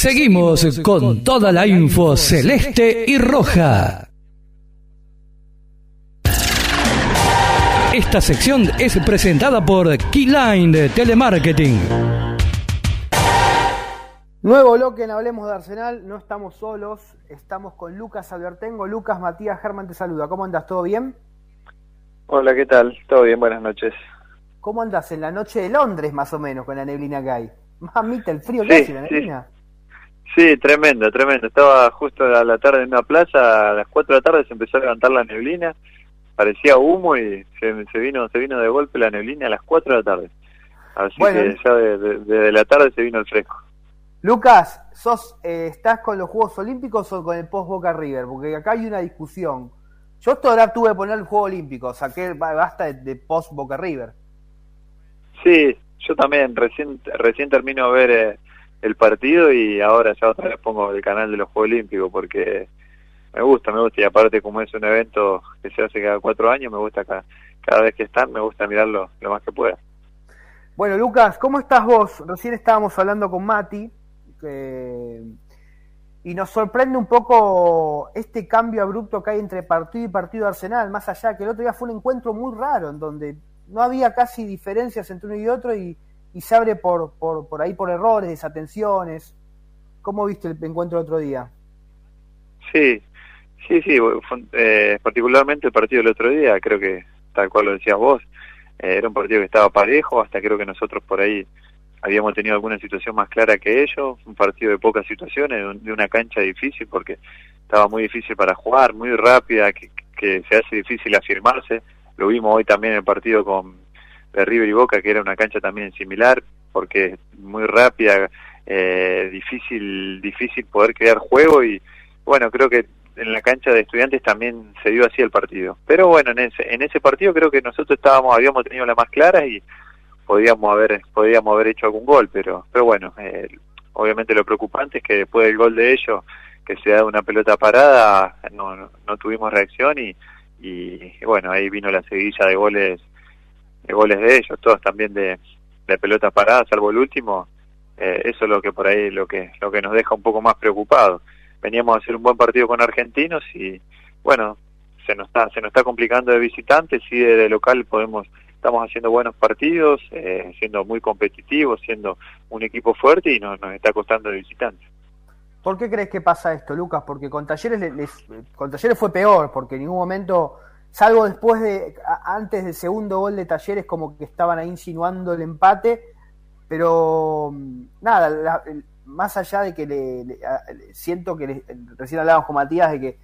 Seguimos con toda la info celeste y roja. Esta sección es presentada por Keyline Telemarketing. Nuevo bloque en Hablemos de Arsenal, no estamos solos, estamos con Lucas Albertengo. Lucas Matías Germán te saluda. ¿Cómo andas? ¿Todo bien? Hola, ¿qué tal? ¿Todo bien? Buenas noches. ¿Cómo andas en la noche de Londres, más o menos, con la neblina que hay? Mamita, el frío que hace la neblina. Sí. Tremendo, tremendo. Estaba justo a la tarde en una plaza, a las 4 de la tarde se empezó a levantar la neblina, parecía humo y se, vino se vino de golpe la neblina a las 4 de la tarde. Así que ya desde la tarde se vino el fresco. Lucas, sos, eh, ¿estás con los Juegos Olímpicos o con el post Boca River? Porque acá hay una discusión. Yo todavía tuve que poner el Juego Olímpico, saqué basta de, post Boca River. Sí, yo también recién recién termino de ver eh, el partido y ahora ya otra vez pongo el canal de los Juegos Olímpicos porque me gusta, me gusta y aparte como es un evento que se hace cada cuatro años, me gusta cada, cada vez que están, me gusta mirarlo lo más que pueda. Bueno, Lucas, ¿cómo estás vos? Recién estábamos hablando con Mati y nos sorprende un poco este cambio abrupto que hay entre partido y partido Arsenal, más allá que el otro día fue un encuentro muy raro en donde no había casi diferencias entre uno y otro y, se abre por, por, por, ahí por errores, desatenciones. ¿Cómo viste el encuentro el otro día? Sí, sí, sí, eh, particularmente el partido del otro día, creo que tal cual lo decías vos, eh, era un partido que estaba parejo, hasta creo que nosotros por ahí habíamos tenido alguna situación más clara que ellos, un partido de pocas situaciones, de una cancha difícil porque estaba muy difícil para jugar, muy rápida, que, se hace difícil afirmarse. Lo vimos hoy también en el partido con de River y Boca, que era una cancha también similar, porque muy rápida, eh, difícil, difícil poder crear juego y bueno, creo que en la cancha de estudiantes también se dio así el partido. Pero bueno, en ese, en ese partido creo que nosotros estábamos, habíamos tenido la más clara y podíamos haber podíamos haber hecho algún gol pero pero bueno eh, obviamente lo preocupante es que después del gol de ellos que se da una pelota parada no, no, tuvimos reacción y, y, bueno ahí vino la seguilla de goles goles de ellos todos también de, de pelota parada salvo el último eh, eso es lo que por ahí lo que lo que nos deja un poco más preocupados veníamos a hacer un buen partido con argentinos y bueno se nos está se nos está complicando de visitantes y de local podemos estamos haciendo buenos partidos, eh, siendo muy competitivos, siendo un equipo fuerte y nos, nos está costando de visitantes. ¿Por qué crees que pasa esto, Lucas? Porque con Talleres, les, con Talleres fue peor, porque en ningún momento, salvo después de, antes del segundo gol de Talleres, como que estaban ahí insinuando el empate, pero mm, nada, más allá de que le, siento que recién hablábamos con Matías de que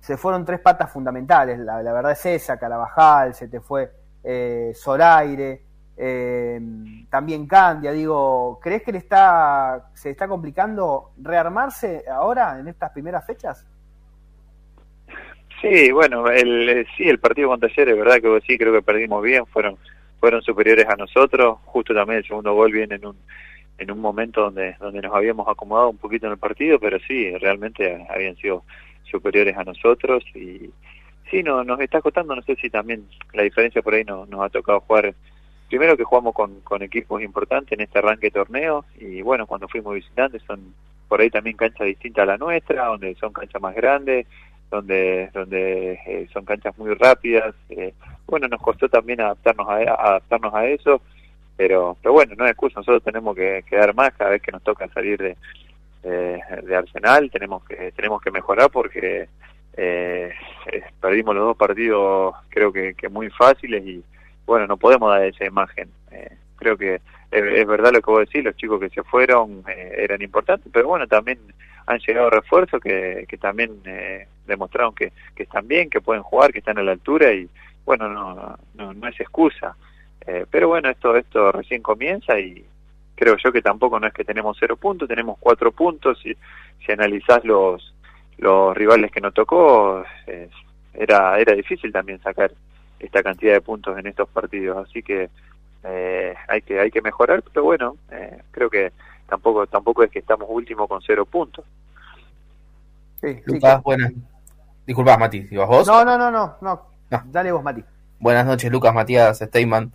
se fueron tres patas fundamentales, la, la verdad es esa, Carabajal, se te fue eh, Zoraire, eh, también Candia, digo, ¿crees que le está, se está complicando rearmarse ahora en estas primeras fechas? Sí, bueno, el, eh, sí, el partido con Talleres, verdad que sí, creo que perdimos bien, fueron fueron superiores a nosotros, justo también el segundo gol viene en un en un momento donde donde nos habíamos acomodado un poquito en el partido, pero sí, realmente habían sido superiores a nosotros. Y, sí, no, nos está costando, no sé si también la diferencia por ahí no, nos ha tocado jugar, primero que jugamos con, con equipos importantes en este arranque de torneo, y bueno, cuando fuimos visitantes son por ahí también canchas distintas a la nuestra, donde son canchas más grandes, donde donde eh, son canchas muy rápidas, eh, bueno, nos costó también adaptarnos a, adaptarnos a eso, pero pero bueno, no es excusa, nosotros tenemos que, que dar más cada vez que nos toca salir de, de Arsenal, tenemos que tenemos que mejorar porque eh, eh, perdimos los dos partidos creo que, muy fáciles y bueno, no podemos dar esa imagen. Eh, creo que es, verdad lo que vos decís, los chicos que se fueron eh, eran importantes, pero bueno, también han llegado refuerzos que, que también demostraron que, que están bien, que pueden jugar, que están a la altura y bueno, no, no, no es excusa. pero bueno, esto, esto recién comienza y creo yo que tampoco no es que tenemos cero puntos, tenemos cuatro puntos y si analizás los los rivales que nos tocó, era, era difícil también sacar esta cantidad de puntos en estos partidos, así que eh, hay que hay que mejorar, pero bueno, eh, creo que tampoco tampoco es que estamos último con cero puntos. Sí, Lucas, buenas. Disculpa, Mati, ¿ibas vos? No, no, no, no, no, Dale vos, Mati. Buenas noches, Lucas Matías Steyman.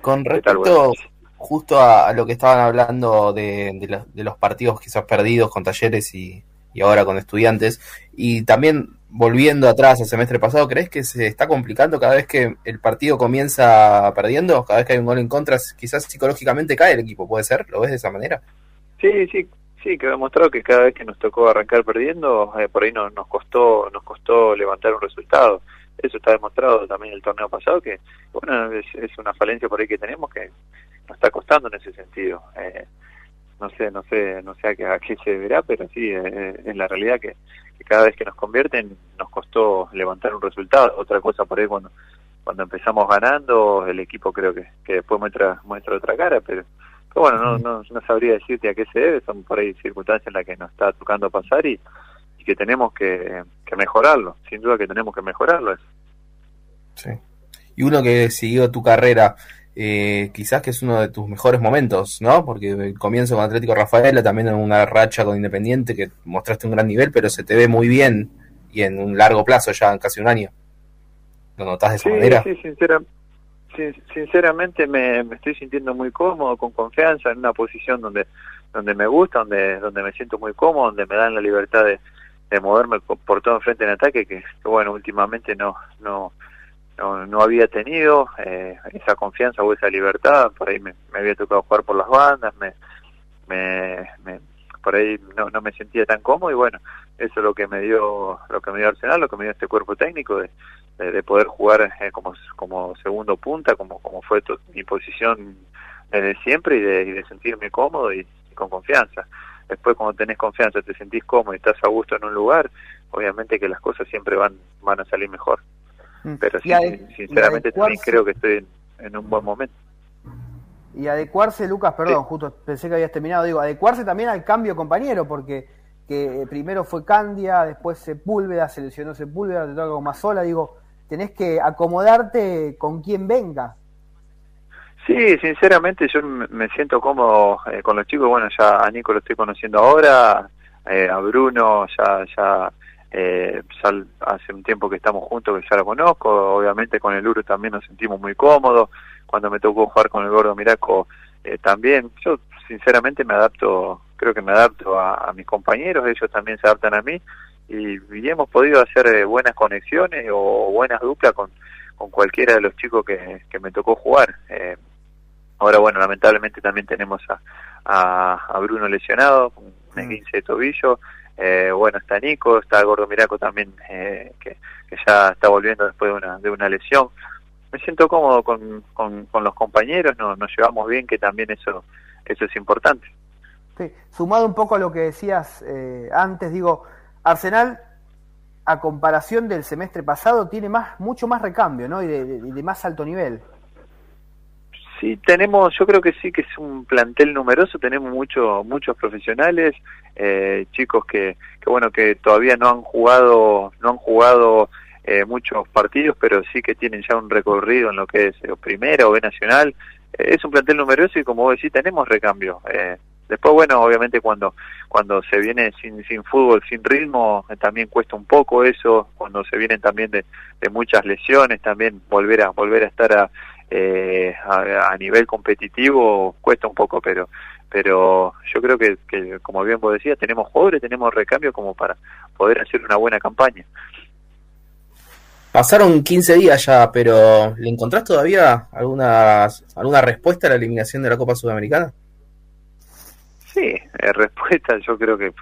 Con respecto justo a, lo que estaban hablando de, los partidos quizás perdidos con talleres y, ahora con estudiantes, y también volviendo atrás al semestre pasado, ¿crees que se está complicando cada vez que el partido comienza perdiendo? Cada vez que hay un gol en contra, quizás psicológicamente cae el equipo, ¿puede ser? ¿Lo ves de esa manera? Sí, sí, sí, que demostrado que cada vez que nos tocó arrancar perdiendo, eh, por ahí nos costó nos costó levantar un resultado eso está demostrado también el torneo pasado, que bueno, es, una falencia por ahí que tenemos que nos está costando en ese sentido. Eh, no sé, no sé, no sé a qué, se deberá, pero sí, eh, es la realidad que, cada vez que nos convierten nos costó levantar un resultado. Otra cosa por ahí cuando cuando empezamos ganando, el equipo creo que, que después muestra muestra otra cara, pero, bueno, no, no, no sabría decirte a qué se debe, son por ahí circunstancias en las que nos está tocando pasar y, y que tenemos que, mejorarlo, sin duda que tenemos que mejorarlo. Eso. Sí. Y uno que siguió tu carrera, eh, quizás que es uno de tus mejores momentos, ¿no? Porque el comienzo con Atlético Rafaela, también en una racha con Independiente, que mostraste un gran nivel, pero se te ve muy bien y en un largo plazo, ya en casi un año. ¿Lo notas de esa manera? Sí, sinceramente me, estoy sintiendo muy cómodo, con confianza, en una posición donde donde me gusta, donde donde me siento muy cómodo, donde me dan la libertad de, de moverme por todo enfrente en ataque que, bueno últimamente no no no, había tenido eh, esa confianza o esa libertad. Por ahí me, había tocado jugar por las bandas me, me, por ahí no, no me sentía tan cómodo y bueno eso es lo que me dio lo que me dio Arsenal lo que me dio este cuerpo técnico de, de, poder jugar eh, como como segundo punta como como fue mi posición desde siempre y de, y de sentirme cómodo y con confianza después cuando tenés confianza, te sentís cómodo y estás a gusto en un lugar, obviamente que las cosas siempre van, van a salir mejor. Mm. Pero sí, sinceramente también creo que estoy en, un buen momento. Y adecuarse, Lucas, perdón, justo pensé que habías terminado, digo, adecuarse también al cambio compañero, porque que primero fue Candia, después Sepúlveda, seleccionó Sepúlveda, te toca como sola, digo, tenés que acomodarte con quien venga. Sí, sinceramente yo me siento cómodo eh, con los chicos. Bueno, ya a Nico lo estoy conociendo ahora, eh, a Bruno ya ya, eh, hace un tiempo que estamos juntos que ya lo conozco. Obviamente con el Uru también nos sentimos muy cómodos. Cuando me tocó jugar con el Gordo Miraco también. Yo sinceramente me adapto, creo que me adapto a, mis compañeros, ellos también se adaptan a mí y, hemos podido hacer buenas conexiones o buenas duplas con, con cualquiera de los chicos que, que me tocó jugar. Eh, Ahora, bueno, lamentablemente también tenemos a, a, Bruno lesionado, un 15 mm. de tobillo. Eh, bueno, está Nico, está Gordo Miraco también, eh, que, ya está volviendo después de una, de una lesión. Me siento cómodo con, con, los compañeros, nos, nos llevamos bien, que también eso, eso es importante. Sí, sumado un poco a lo que decías eh, antes, digo, Arsenal, a comparación del semestre pasado, tiene más mucho más recambio, ¿no? Y de más alto nivel. Sí, tenemos, yo creo que sí que es un plantel numeroso, tenemos muchos muchos profesionales, eh, chicos que, que bueno que todavía no han jugado, no han jugado eh, muchos partidos, pero sí que tienen ya un recorrido en lo que es o primera o B nacional. Eh, es un plantel numeroso y como vos decís tenemos recambio. Después bueno, obviamente cuando cuando se viene sin sin fútbol, sin ritmo, también cuesta un poco eso. Cuando se vienen también de, de muchas lesiones, también volver a volver a estar a eh, a, nivel competitivo cuesta un poco, pero pero yo creo que, que, como bien vos decías, tenemos jugadores, tenemos recambio como para poder hacer una buena campaña. Pasaron 15 días ya, pero ¿le encontrás todavía alguna, alguna respuesta a la eliminación de la Copa Sudamericana? Sí, eh, respuesta, yo creo que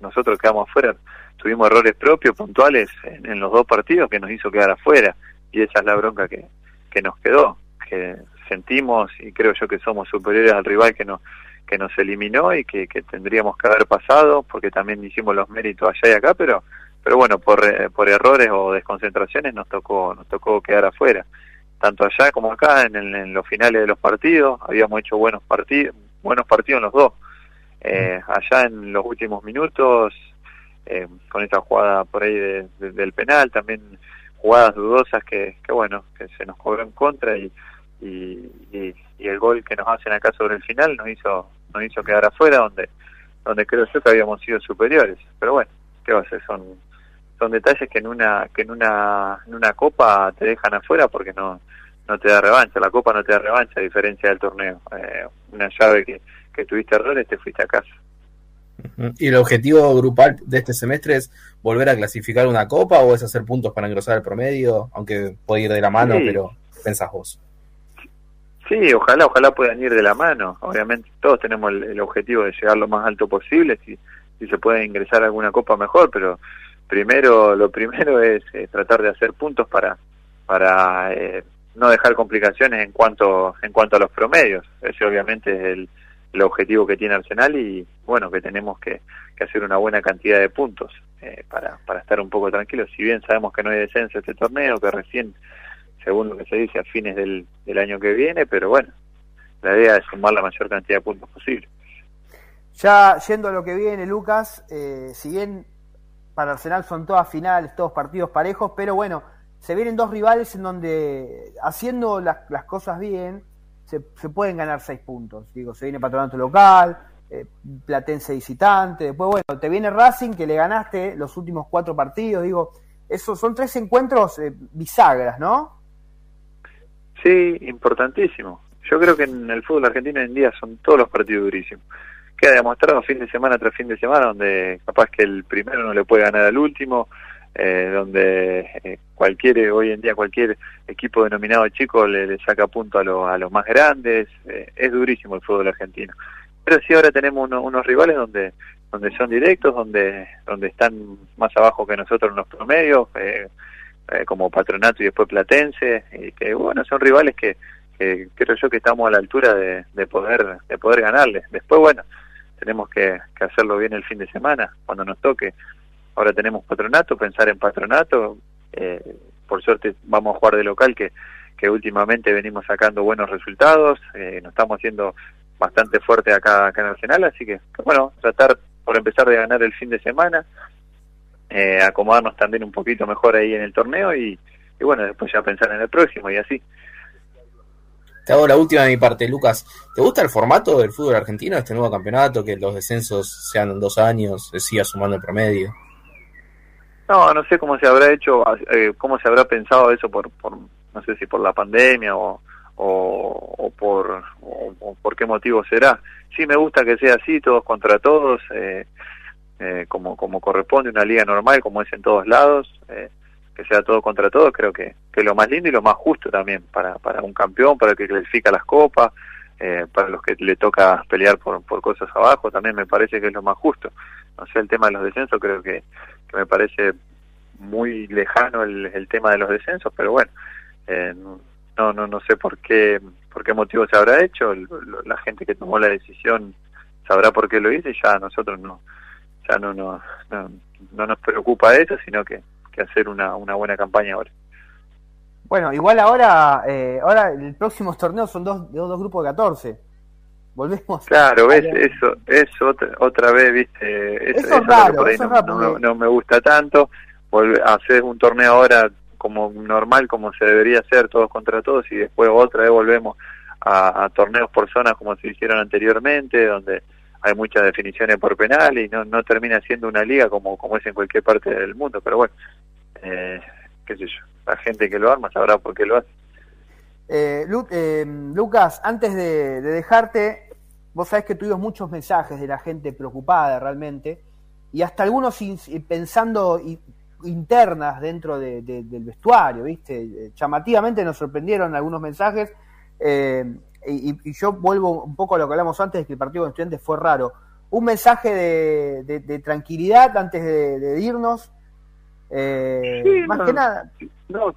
nosotros quedamos afuera, tuvimos errores propios, puntuales, en, en, los dos partidos que nos hizo quedar afuera, y esa es la bronca que, que nos quedó, que sentimos y creo yo que somos superiores al rival que nos que nos eliminó y que, tendríamos que haber pasado porque también hicimos los méritos allá y acá, pero pero bueno, por, eh, por errores o desconcentraciones nos tocó nos tocó quedar afuera. Tanto allá como acá en, los finales de los partidos habíamos hecho buenos partidos, buenos partidos en los dos. Eh, allá en los últimos minutos eh, con esa jugada por ahí del penal también jugadas dudosas que, que bueno, que se nos cobró en contra y, y, y, el gol que nos hacen acá sobre el final nos hizo, nos hizo quedar afuera donde, donde creo yo que habíamos sido superiores. Pero bueno, ¿qué va a ser? Son, son detalles que en una, que en una, en una copa te dejan afuera porque no, no te da revancha, la Copa no te da revancha a diferencia del torneo. Eh, una llave que, que tuviste errores, te fuiste a casa. ¿Y el objetivo grupal de este semestre es volver a clasificar una copa o es hacer puntos para engrosar el promedio? Aunque puede ir de la mano, pero pensás vos. Sí, ojalá, ojalá puedan ir de la mano. Obviamente todos tenemos el, objetivo de llegar lo más alto posible, si, si se puede ingresar a alguna copa mejor, pero primero lo primero es eh, tratar de hacer puntos para para eh, no dejar complicaciones en cuanto en cuanto a los promedios. Ese obviamente es el, el objetivo que tiene Arsenal y bueno, que tenemos que, hacer una buena cantidad de puntos eh, para, para estar un poco tranquilos. Si bien sabemos que no hay descenso este torneo, que recién, según lo que se dice, a fines del, del año que viene, pero bueno, la idea es sumar la mayor cantidad de puntos posible. Ya yendo a lo que viene, Lucas, eh, si bien para Arsenal son todas finales, todos partidos parejos, pero bueno, se vienen dos rivales en donde haciendo las, las cosas bien, se, pueden ganar seis puntos. Digo, se viene Patronato Local, eh, Platense visitante, después, bueno, te viene Racing que le ganaste los últimos cuatro partidos. Digo, esos son tres encuentros eh, bisagras, ¿no? Sí, importantísimo. Yo creo que en el fútbol argentino hoy en día son todos los partidos durísimos. Queda demostrado fin de semana tras fin de semana donde capaz que el primero no le puede ganar al último, eh, donde eh, cualquier, hoy en día cualquier equipo denominado chico le, saca punto a, a los más grandes, eh, es durísimo el fútbol argentino. Pero sí ahora tenemos unos rivales donde donde son directos, donde donde están más abajo que nosotros en los promedios, como Patronato y después Platense, y que bueno, son rivales que, creo yo que estamos a la altura de, de poder de poder ganarles. Después, bueno, tenemos que, que hacerlo bien el fin de semana, cuando nos toque ahora tenemos patronato, pensar en patronato, eh, por suerte vamos a jugar de local que, que últimamente venimos sacando buenos resultados, eh, nos estamos haciendo bastante fuerte acá, acá en Arsenal, así que bueno, tratar por empezar de ganar el fin de semana, eh, acomodarnos también un poquito mejor ahí en el torneo y, y bueno, después ya pensar en el próximo y así. Te hago la última de mi parte, Lucas. ¿Te gusta el formato del fútbol argentino, este nuevo campeonato, que los descensos sean en dos años, se siga sumando el promedio? No, no sé cómo se habrá hecho, eh, cómo se habrá pensado eso por, por, no sé si por la pandemia o, o, por, o, por qué motivo será. Sí me gusta que sea así, todos contra todos, eh, eh, como, como corresponde una liga normal, como es en todos lados, eh, que sea todo contra todos, creo que, que lo más lindo y lo más justo también para, para un campeón, para el que clasifica las copas, eh, para los que le toca pelear por, por cosas abajo, también me parece que es lo más justo. No sé, el tema de los descensos creo que que me parece muy lejano el, el tema de los descensos, pero bueno, eh, no, no, no sé por qué, por qué motivo se habrá hecho, la gente que tomó la decisión sabrá por qué lo hizo y ya nosotros no, ya no, no, no, nos preocupa eso, sino que, que hacer una, una buena campaña ahora. Bueno, igual ahora, eh, ahora el próximo torneo son dos, dos grupos de 14 volvemos. Claro, ves, eso, eso otra, otra vez, viste, eso, raro, eso no, me gusta tanto. Volver, hacer un torneo ahora como normal, como se debería hacer, todos contra todos, y después otra vez volvemos a, torneos por zonas como se hicieron anteriormente, donde hay muchas definiciones por penal y no, no termina siendo una liga como, como es en cualquier parte del mundo. Pero bueno, eh, qué sé yo, la gente que lo arma sabrá por qué lo hace. Eh, eh, Lucas, antes de, dejarte, vos sabés que tuvimos muchos mensajes de la gente preocupada realmente, y hasta algunos pensando internas dentro del vestuario, ¿viste? Eh, llamativamente nos sorprendieron algunos mensajes, eh, y, yo vuelvo un poco a lo que hablamos antes, de que el partido con estudiantes fue raro. Un mensaje de, tranquilidad antes de, irnos, eh, más que nada. No,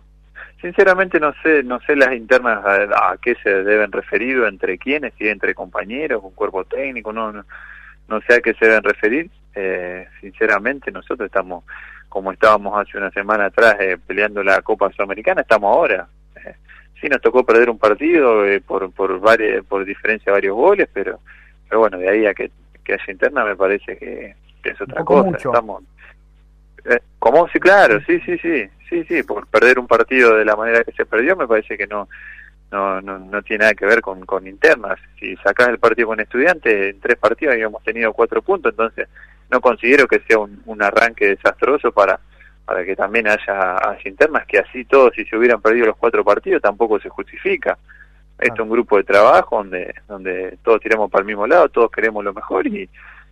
Sinceramente no sé, no sé las internas a, qué se deben referir o entre quiénes, si entre compañeros, un cuerpo técnico, no, no, sé a qué se deben referir. Eh, sinceramente nosotros estamos como estábamos hace una semana atrás eh, peleando la Copa Sudamericana, estamos ahora. Eh, sí nos tocó perder un partido eh, por por varias, por diferencia de varios goles, pero pero bueno, de ahí a que, que haya interna me parece que, es otra cosa. Estamos eh, ¿Cómo? Sí, claro, sí, sí, sí, sí, sí, por perder un partido de la manera que se perdió me parece que no no, no, no tiene nada que ver con, con internas. Si sacás el partido con estudiantes, en tres partidos habíamos tenido cuatro puntos, entonces no considero que sea un, un arranque desastroso para para que también haya, haya internas, que así todos, si se hubieran perdido los cuatro partidos, tampoco se justifica. Esto es un grupo de trabajo donde donde todos tiramos para el mismo lado, todos queremos lo mejor y,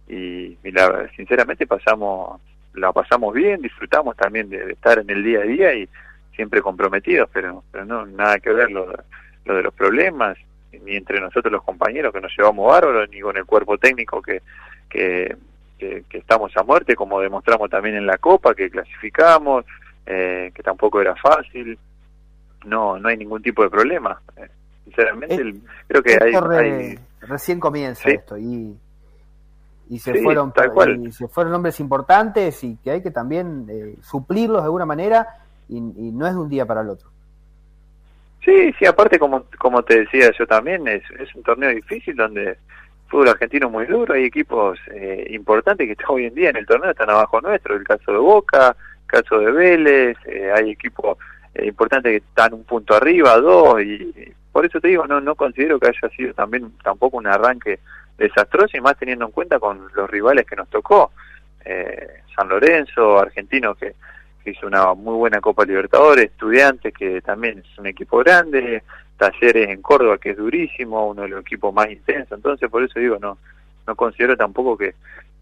y, la, sinceramente pasamos la pasamos bien, disfrutamos también de, estar en el día a día y siempre comprometidos, pero pero no nada que ver lo, lo de los problemas ni entre nosotros los compañeros que nos llevamos bárbaros ni con el cuerpo técnico que, que que, estamos a muerte, como demostramos también en la Copa, que clasificamos, eh, que tampoco era fácil. No, no hay ningún tipo de problema. Eh, sinceramente, creo que hay, Recién comienza esto y, y se fueron y se fueron hombres importantes y que hay que también eh, suplirlos de alguna manera y, no es de un día para el otro. Sí, sí, aparte como, como te decía yo también, es, es un torneo difícil donde fútbol argentino muy duro, hay equipos eh, importantes que están hoy en día en el torneo, están abajo nuestro, el caso de Boca, el caso de Vélez, eh, hay equipos eh, importantes que están un punto arriba, dos, y, por eso te digo, no no considero que haya sido también tampoco un arranque desastroso, y más teniendo en cuenta con los rivales que nos tocó, San Lorenzo, Argentino que, que hizo una muy buena Copa Libertadores, Estudiantes que también es un equipo grande, Talleres en Córdoba, que es durísimo, uno de los equipos más intensos. Entonces, por eso digo, no no considero tampoco que,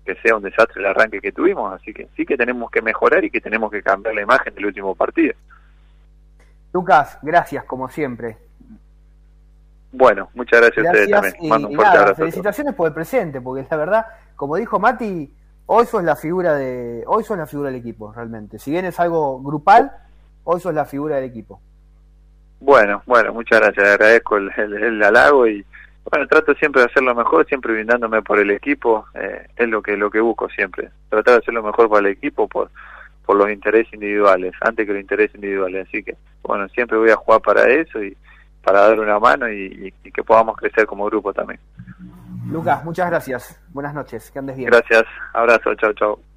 que sea un desastre el arranque que tuvimos. Así que sí que tenemos que mejorar y que tenemos que cambiar la imagen del último partido. Lucas, gracias como siempre. Bueno, muchas gracias, a ustedes también. Y, felicitaciones por el presente, porque la verdad, como dijo Mati, hoy sos la figura de, hoy sos la figura del equipo, realmente. Si bien es algo grupal, hoy sos la figura del equipo. Bueno, bueno, muchas gracias, agradezco el, el, halago y bueno, trato siempre de hacer lo mejor, siempre brindándome por el equipo, eh, es lo que lo que busco siempre, tratar de hacer lo mejor para el equipo por por los intereses individuales, antes que los intereses individuales, así que bueno, siempre voy a jugar para eso y para dar una mano y, y que podamos crecer como grupo también. Lucas, muchas gracias, buenas noches, que andes bien. Gracias, abrazo, chao, chao.